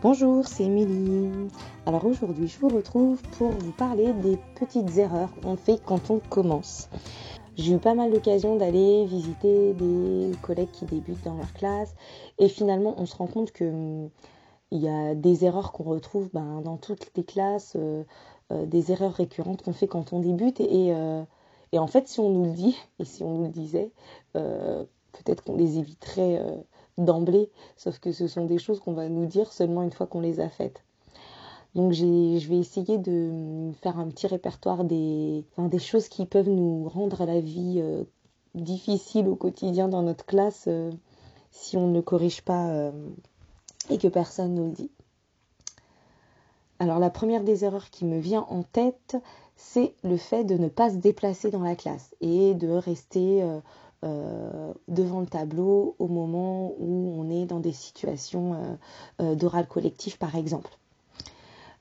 Bonjour, c'est Émilie. Alors aujourd'hui, je vous retrouve pour vous parler des petites erreurs qu'on fait quand on commence. J'ai eu pas mal d'occasions d'aller visiter des collègues qui débutent dans leur classe et finalement on se rend compte que hum, il y a des erreurs qu'on retrouve ben, dans toutes les classes, euh, euh, des erreurs récurrentes qu'on fait quand on débute euh, et, en fait si on nous le dit et si on nous le disait, peut-être qu'on les éviterait d'emblée, sauf que ce sont des choses qu'on va nous dire seulement une fois qu'on les a faites. Donc je vais essayer de faire un petit répertoire des, choses qui peuvent nous rendre la vie euh, difficile au quotidien dans notre classe euh, si on ne le corrige pas euh, et que personne ne nous le dit. Alors la première des erreurs qui me vient en tête, c'est le fait de ne pas se déplacer dans la classe et de rester euh, devant le tableau au moment où on est dans des situations euh, euh, d'oral collectif par exemple.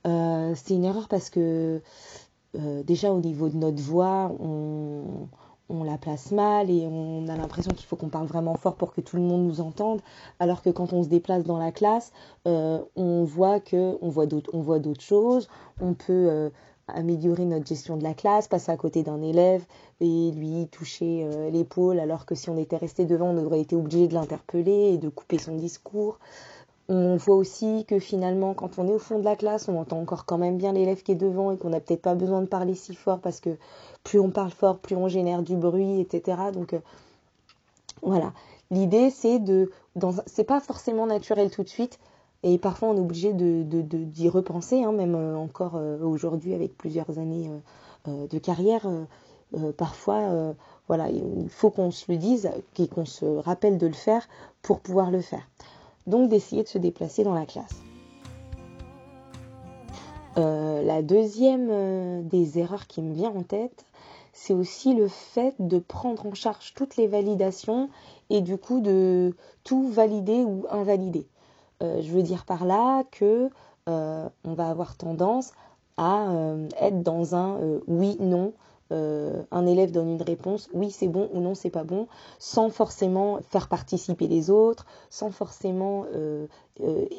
c'est une erreur parce que déjà au niveau de notre voix, on, on la place mal et on a l'impression qu'il faut qu'on parle vraiment fort pour que tout le monde nous entende, alors que quand on se déplace dans la classe, on voit que voit d'autres, on voit d'autres choses, on peut améliorer notre gestion de la classe, passer à côté d'un élève et lui toucher euh, l'épaule, alors que si on était resté devant, on aurait été obligé de l'interpeller et de couper son discours. On voit aussi que finalement, quand on est au fond de la classe, on entend encore quand même bien l'élève qui est devant et qu'on n'a peut-être pas besoin de parler si fort parce que plus on parle fort, plus on génère du bruit, etc. Donc euh, voilà. L'idée, c'est de, c'est pas forcément naturel tout de suite, et parfois, on est obligé d'y de, de, repenser, hein, même euh, encore euh, aujourd'hui avec plusieurs années euh, de carrière. parfois, voilà, il faut qu'on se le dise et qu'on se rappelle de le faire pour pouvoir le faire. Donc, d'essayer de se déplacer dans la classe. la deuxième des erreurs qui me vient en tête, c'est aussi le fait de prendre en charge toutes les validations et du coup de tout valider ou invalider. Euh, je veux dire par là que euh, on va avoir tendance à euh, être dans un oui non un élève donne une réponse, oui c'est bon ou non c'est pas bon, sans forcément faire participer les autres, sans forcément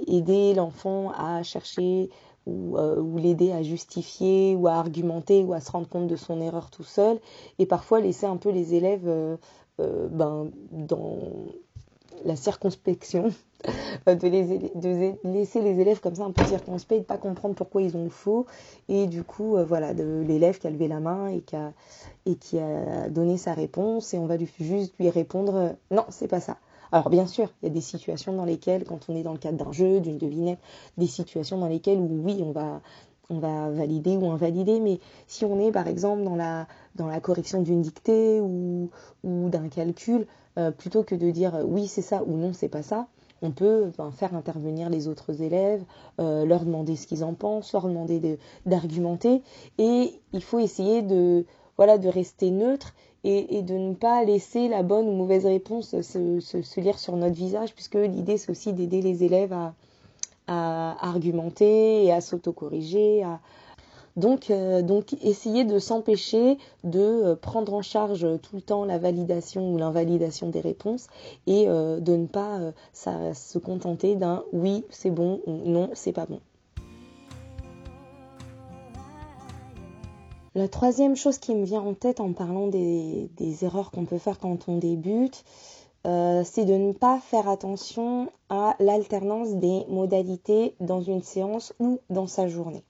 aider l'enfant à chercher ou, l'aider à justifier ou à argumenter ou à se rendre compte de son erreur tout seul, et parfois laisser un peu les élèves ben, dans la circonspection, de, laisser les élèves comme ça un peu circonspects de pas comprendre pourquoi ils ont faux. Et du coup, euh, voilà, de l'élève qui a levé la main et qui a, donné sa réponse et on va juste lui répondre euh, non, c'est pas ça. Alors bien sûr, il y a des situations dans lesquelles, quand on est dans le cadre d'un jeu, d'une devinette, des situations dans lesquelles où oui, on va valider ou invalider, mais si on est par exemple dans la, correction d'une dictée ou d'un calcul, euh, plutôt que de dire oui c'est ça ou non c'est pas ça, on peut faire intervenir les autres élèves, euh, leur demander ce qu'ils en pensent, leur demander d'argumenter, et il faut essayer de voilà de rester neutre et, de ne pas laisser la bonne ou mauvaise réponse se, se lire sur notre visage, puisque l'idée c'est aussi d'aider les élèves à, à argumenter et à s'autocorriger, à, donc, euh, donc essayer de s'empêcher de euh, prendre en charge tout le temps la validation ou l'invalidation des réponses et euh, de ne pas se contenter d'un oui c'est bon ou non c'est pas bon. La troisième chose qui me vient en tête en parlant des, erreurs qu'on peut faire quand on débute, c'est de ne pas faire attention à l'alternance des modalités dans une séance ou dans sa journée.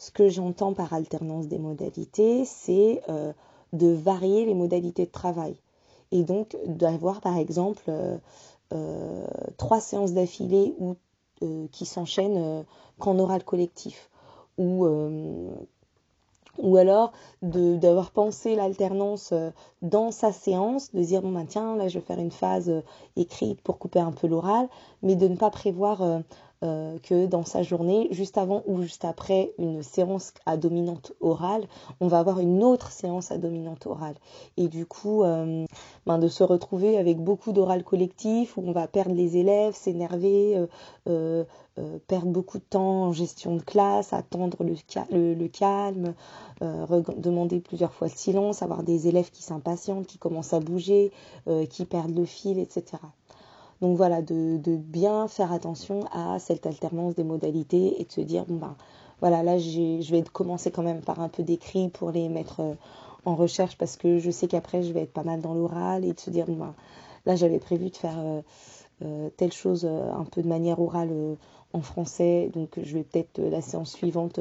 Ce que j'entends par alternance des modalités, c'est euh, de varier les modalités de travail. Et donc d'avoir par exemple euh, euh, trois séances d'affilée ou qui s'enchaînent qu'en oral collectif. Ou, ou alors d'avoir pensé l'alternance dans sa séance, de dire bon ben tiens là je vais faire une phase écrite pour couper un peu l'oral, mais de ne pas prévoir euh, que dans sa journée, juste avant ou juste après une séance à dominante orale, on va avoir une autre séance à dominante orale. Et du coup, euh, ben de se retrouver avec beaucoup d'oral collectif où on va perdre les élèves, s'énerver, euh, perdre beaucoup de temps en gestion de classe, attendre le, le calme, demander plusieurs fois le silence, avoir des élèves qui s'impatientent, qui commencent à bouger, qui perdent le fil, etc. Donc voilà, de, bien faire attention à cette alternance des modalités et de se dire, bon ben voilà, là je vais commencer quand même par un peu d'écrit pour les mettre euh, en recherche parce que je sais qu'après je vais être pas mal dans l'oral et de se dire, bon ben là j'avais prévu de faire euh, euh, telle chose un peu de manière orale en français, donc je vais peut-être la séance suivante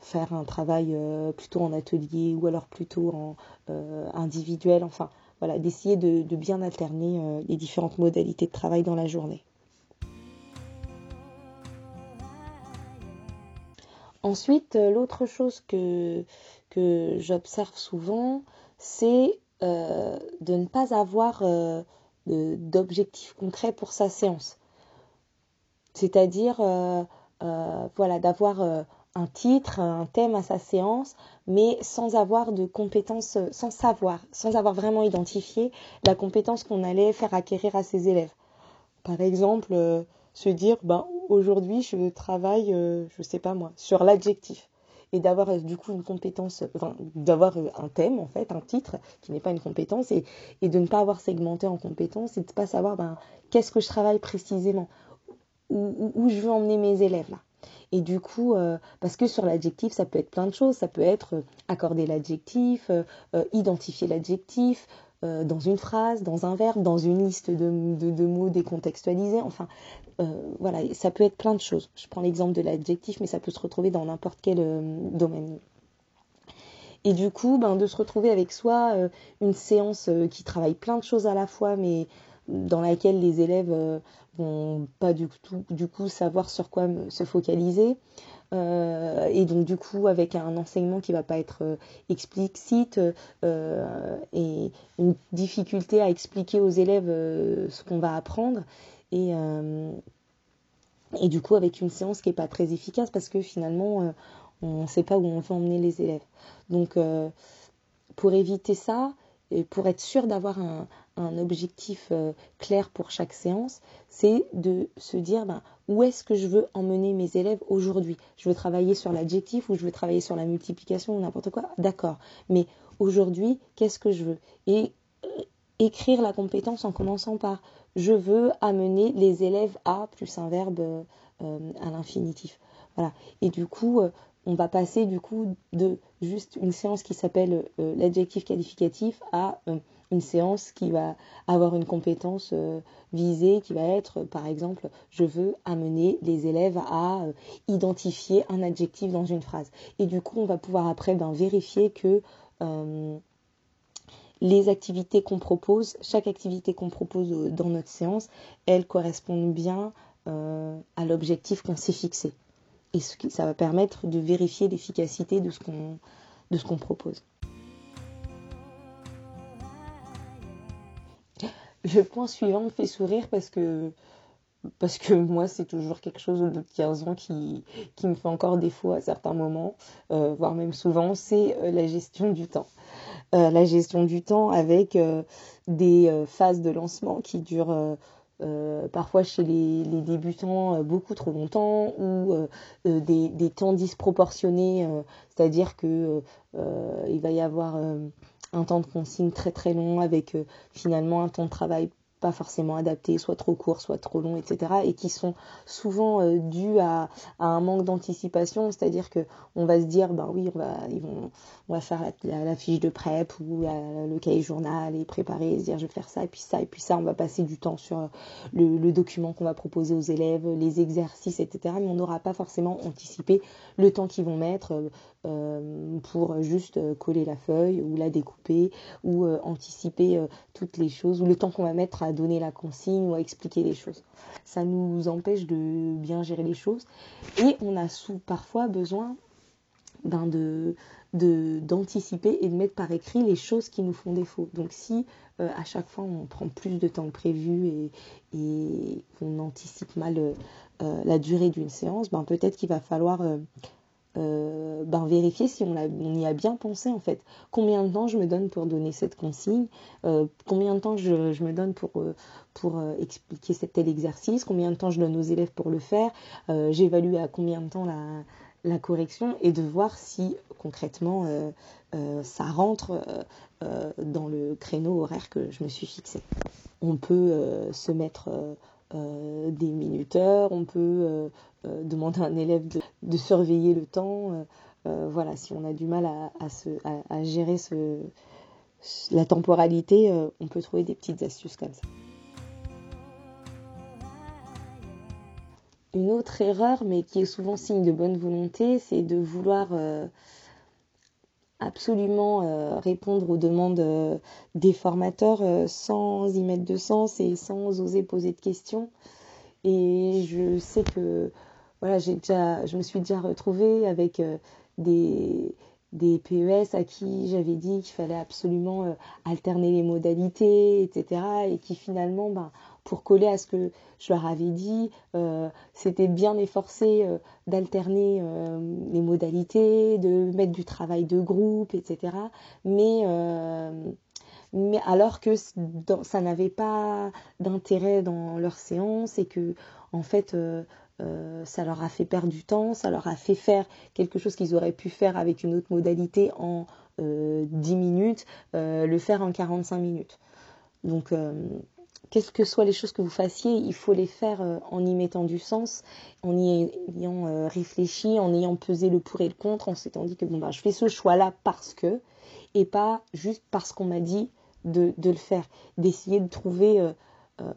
faire un travail plutôt en atelier ou alors plutôt en individuel, enfin d'essayer de, bien alterner euh, les différentes modalités de travail dans la journée. Ensuite, euh, l'autre chose que, que j'observe souvent, c'est euh, de ne pas avoir d'objectif concret pour sa séance. C'est-à-dire, voilà, d'avoir un titre, un thème à sa séance, mais sans avoir de compétences, sans savoir, sans avoir vraiment identifié la compétence qu'on allait faire acquérir à ses élèves. Par exemple, euh, se dire, ben, aujourd'hui, je travaille, euh, je sais pas moi, sur l'adjectif. Et d'avoir euh, du coup une compétence, enfin, d'avoir un thème en fait, un titre qui n'est pas une compétence, et, et, de ne pas avoir segmenté en compétences et de ne pas savoir ben, qu'est-ce que je travaille précisément, où, où je veux emmener mes élèves là? Et du coup, euh, parce que sur l'adjectif, ça peut être plein de choses. Ça peut être euh, accorder l'adjectif, euh, identifier l'adjectif dans une phrase, dans un verbe, dans une liste de, de, mots décontextualisés. Enfin, voilà, ça peut être plein de choses. Je prends l'exemple de l'adjectif, mais ça peut se retrouver dans n'importe quel domaine. Et du coup, ben, de se retrouver avec soi une séance qui travaille plein de choses à la fois, mais dans laquelle les élèves euh, vont pas du, tout, du coup savoir sur quoi se focaliser. Euh, et donc du coup avec un enseignement qui va pas être euh, explicite et une difficulté à expliquer aux élèves ce qu'on va apprendre et et du coup avec une séance qui est pas très efficace parce que finalement on ne sait pas où on veut emmener les élèves. Donc pour éviter ça, et pour être sûr d'avoir un, objectif euh, clair pour chaque séance, c'est de se dire ben, où est-ce que je veux emmener mes élèves aujourd'hui? Je veux travailler sur l'adjectif ou je veux travailler sur la multiplication ou n'importe quoi? D'accord. Mais aujourd'hui, qu'est-ce que je veux? Et euh, écrire la compétence en commençant par je veux amener les élèves à plus un verbe euh, à l'infinitif. Voilà. Et du coup, on va passer du coup de juste une séance qui s'appelle euh, l'adjectif qualificatif à euh, une séance qui va avoir une compétence euh, visée qui va être par exemple je veux amener les élèves à identifier un adjectif dans une phrase. Et du coup on va pouvoir après ben, vérifier que les activités qu'on propose, chaque activité qu'on propose dans notre séance, elles correspondent bien à l'objectif qu'on s'est fixé et ça va permettre de vérifier l'efficacité de ce qu'on propose. Le point suivant me fait sourire parce que parce que moi c'est toujours quelque chose de 15 ans qui, qui me fait encore défaut à certains moments, euh, voire même souvent, c'est euh, la gestion du temps. Euh, la gestion du temps avec des phases de lancement qui durent parfois chez les, débutants euh, beaucoup trop longtemps ou euh, des, des, temps disproportionnés, c'est-à-dire que il va y avoir un temps de consigne très très long avec finalement un temps de travail pas forcément adaptés, soit trop courts, soit trop longs, etc. et qui sont souvent euh, dus à, un manque d'anticipation, c'est-à-dire que on va se dire, ben oui, on va, ils vont, on va faire la, fiche de prep ou le cahier journal et préparer, et se dire je vais faire ça et puis ça et puis ça, on va passer du temps sur le, document qu'on va proposer aux élèves, les exercices, etc. Mais on n'aura pas forcément anticipé le temps qu'ils vont mettre euh, pour juste coller la feuille ou la découper ou euh, anticiper toutes les choses ou le temps qu'on va mettre à donner la consigne ou à expliquer les choses. Ça nous empêche de bien gérer les choses et on a sous, parfois besoin ben de d'anticiper et de mettre par écrit les choses qui nous font défaut. Donc si euh, à chaque fois on prend plus de temps que prévu et, et qu'on anticipe mal euh, la durée d'une séance, ben peut-être qu'il va falloir euh, euh, ben, vérifier si on, y a bien pensé en fait. Combien de temps je me donne pour donner cette consigne euh, Combien de temps je, me donne pour, euh, expliquer tel exercice Combien de temps je donne aux élèves pour le faire J'évalue à combien de temps la, la, correction et de voir si concrètement ça rentre dans le créneau horaire que je me suis fixé. On peut se mettre des minuteurs, on peut demander à un élève de, surveiller le temps. voilà, si on a du mal à, gérer la temporalité, on peut trouver des petites astuces comme ça. Une autre erreur, mais qui est souvent signe de bonne volonté, c'est de vouloir euh, absolument euh, répondre aux demandes euh, des formateurs sans y mettre de sens et sans oser poser de questions. Et je sais que voilà, j'ai déjà, je me suis déjà retrouvée avec des, des PES à qui j'avais dit qu'il fallait absolument alterner les modalités, etc. Et qui finalement, ben, pour coller à ce que je leur avais dit. Euh, c'était bien efforcé euh, d'alterner euh, les modalités, de mettre du travail de groupe, etc. Mais, mais alors que ça n'avait pas d'intérêt dans leur séance et que en fait ça leur a fait perdre du temps, ça leur a fait faire quelque chose qu'ils auraient pu faire avec une autre modalité en 10 minutes, le faire en 45 minutes. Donc quelles que soient les choses que vous fassiez, il faut les faire euh, en y mettant du sens, en y ayant euh, réfléchi, en ayant pesé le pour et le contre, en s'étant dit que bon, bah, je fais ce choix-là parce que, et pas juste parce qu'on m'a dit de, le faire. D'essayer de trouver, euh,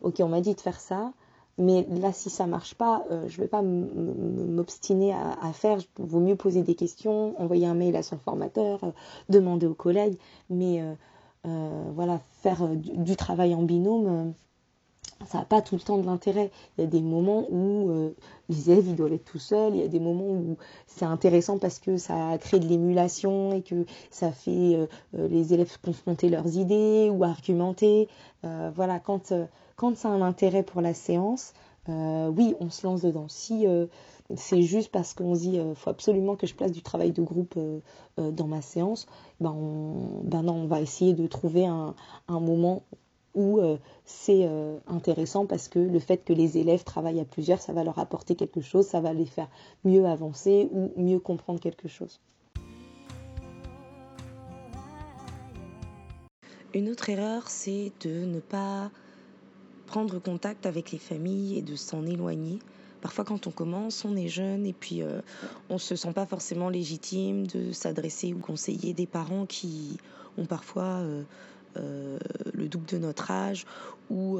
ok, on m'a dit de faire ça, mais là, si ça marche pas, je ne vais pas m'obstiner à, faire. Il vaut mieux poser des questions, envoyer un mail à son formateur, demander aux collègues, mais voilà, faire euh, du, travail en binôme, euh, ça n'a pas tout le temps de l'intérêt. Il y a des moments où les élèves ils doivent être tout seuls, il y a des moments où c'est intéressant parce que ça crée de l'émulation et que ça fait les élèves confronter leurs idées ou argumenter. voilà, quand, quand ça a un intérêt pour la séance, oui, on se lance dedans. Si c'est juste parce qu'on se dit il faut absolument que je place du travail de groupe dans ma séance, ben, on, ben non, on va essayer de trouver un, moment où euh, c'est euh, intéressant parce que le fait que les élèves travaillent à plusieurs, ça va leur apporter quelque chose, ça va les faire mieux avancer ou mieux comprendre quelque chose. Une autre erreur, c'est de ne pas prendre contact avec les familles et de s'en éloigner Parfois, quand on commence, on est jeune et puis euh, on ne se sent pas forcément légitime de s'adresser ou conseiller des parents qui ont parfois euh, euh, le double de notre âge ou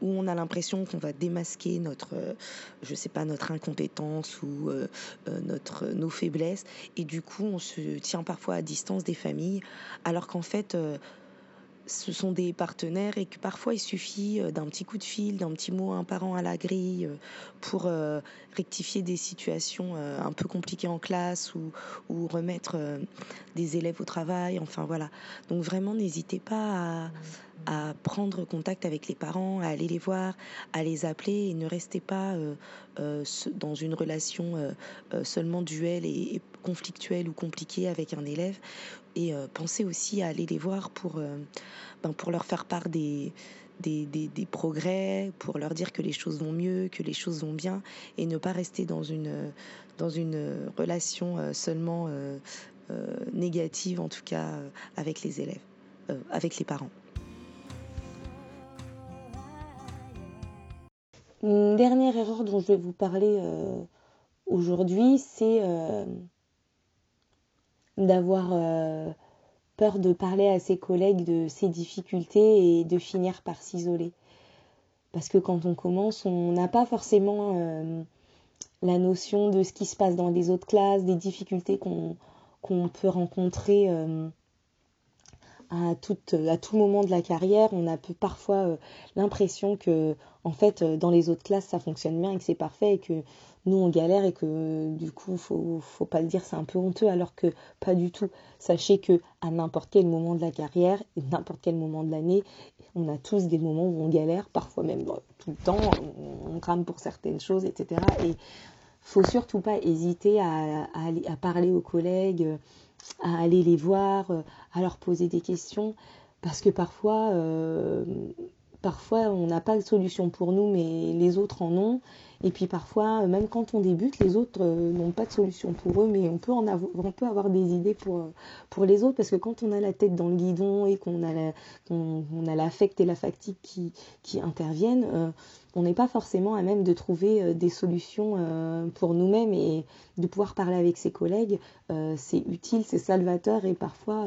où on a l'impression qu'on va démasquer notre, je sais pas, notre incompétence ou notre, nos faiblesses. Et du coup, on se tient parfois à distance des familles, alors qu'en fait, ce sont des partenaires et que parfois il suffit euh, d'un petit coup de fil, d'un petit mot un parent à la grille euh, pour euh, rectifier des situations un peu compliquées en classe ou, ou remettre des élèves au travail. Enfin voilà. Donc vraiment n'hésitez pas à, à, prendre contact avec les parents, à aller les voir, à les appeler et ne restez pas dans une relation seulement duel et conflictuelle ou compliquée avec un élève et euh, pensez aussi à aller les voir pour, euh, ben, pour leur faire part des, des, progrès, pour leur dire que les choses vont mieux, que les choses vont bien, et ne pas rester dans une, dans une relation euh, seulement négative, en tout cas avec les élèves, avec les parents. Une dernière erreur dont je vais vous parler aujourd'hui, c'est d'avoir euh, peur de parler à ses collègues de ses difficultés et de finir par s'isoler. Parce que quand on commence, on n'a pas forcément euh, la notion de ce qui se passe dans les autres classes, des difficultés qu'on peut rencontrer euh, à, tout, moment de la carrière. On a parfois l'impression que, en fait, dans les autres classes, ça fonctionne bien et que c'est parfait et que nous on galère et que du coup faut faut pas le dire c'est un peu honteux alors que pas du tout sachez que à n'importe quel moment de la carrière n'importe quel moment de l'année on a tous des moments où on galère parfois même tout le temps on, crame pour certaines choses etc et faut surtout pas hésiter à, parler aux collègues à aller les voir à leur poser des questions. Parce que parfois euh, parfois on n'a pas de solution pour nous, mais les autres en ont. Et puis parfois, même quand on débute, les autres n'ont pas de solution pour eux, mais on peut, en avoir, on peut avoir des idées pour, pour les autres, parce que quand on a la tête dans le guidon et qu'on a, l'affect et la fatigue qui, qui interviennent, on n'est pas forcément à même de trouver euh, des solutions euh, pour nous-mêmes et de pouvoir parler avec ses collègues, euh, c'est utile, c'est salvateur et parfois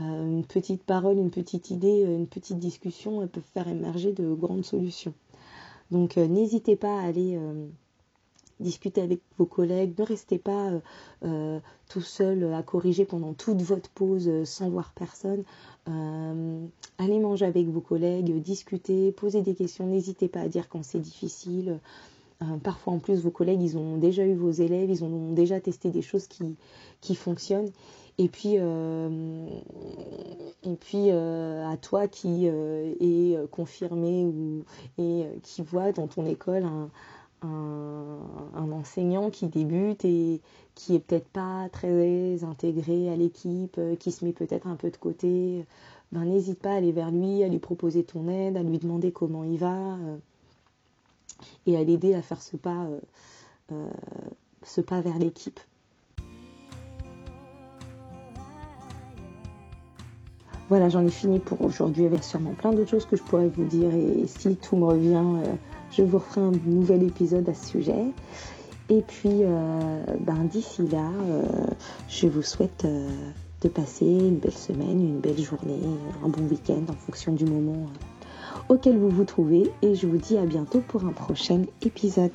une petite parole, une petite idée, une petite discussion peuvent faire émerger de grandes solutions. Donc n'hésitez pas à aller discutez avec vos collègues, ne restez pas euh, euh, tout seul à corriger pendant toute votre pause euh, sans voir personne. allez manger avec vos collègues, discutez, posez des questions, n'hésitez pas à dire quand c'est difficile. parfois en plus vos collègues ils ont déjà eu vos élèves, ils ont déjà testé des choses qui fonctionnent. Et puis, et puis à toi qui est confirmé ou et qui voit dans ton école un, un, enseignant qui débute et qui est peut-être pas très intégré à l'équipe, euh, qui se met peut-être un peu de côté, ben n'hésite pas à aller vers lui, à lui proposer ton aide, à lui demander comment il va euh, et à l'aider à faire ce pas, euh, ce pas vers l'équipe. Voilà, j'en ai fini pour aujourd'hui. Avait sûrement plein d'autres choses que je pourrais vous dire et si tout me revient, je vous referai un nouvel épisode à ce sujet. Et puis, euh, ben, d'ici là, euh, je vous souhaite euh, de passer une belle semaine, une belle journée, un bon week-end en fonction du moment auquel vous vous trouvez. Et je vous dis à bientôt pour un prochain épisode.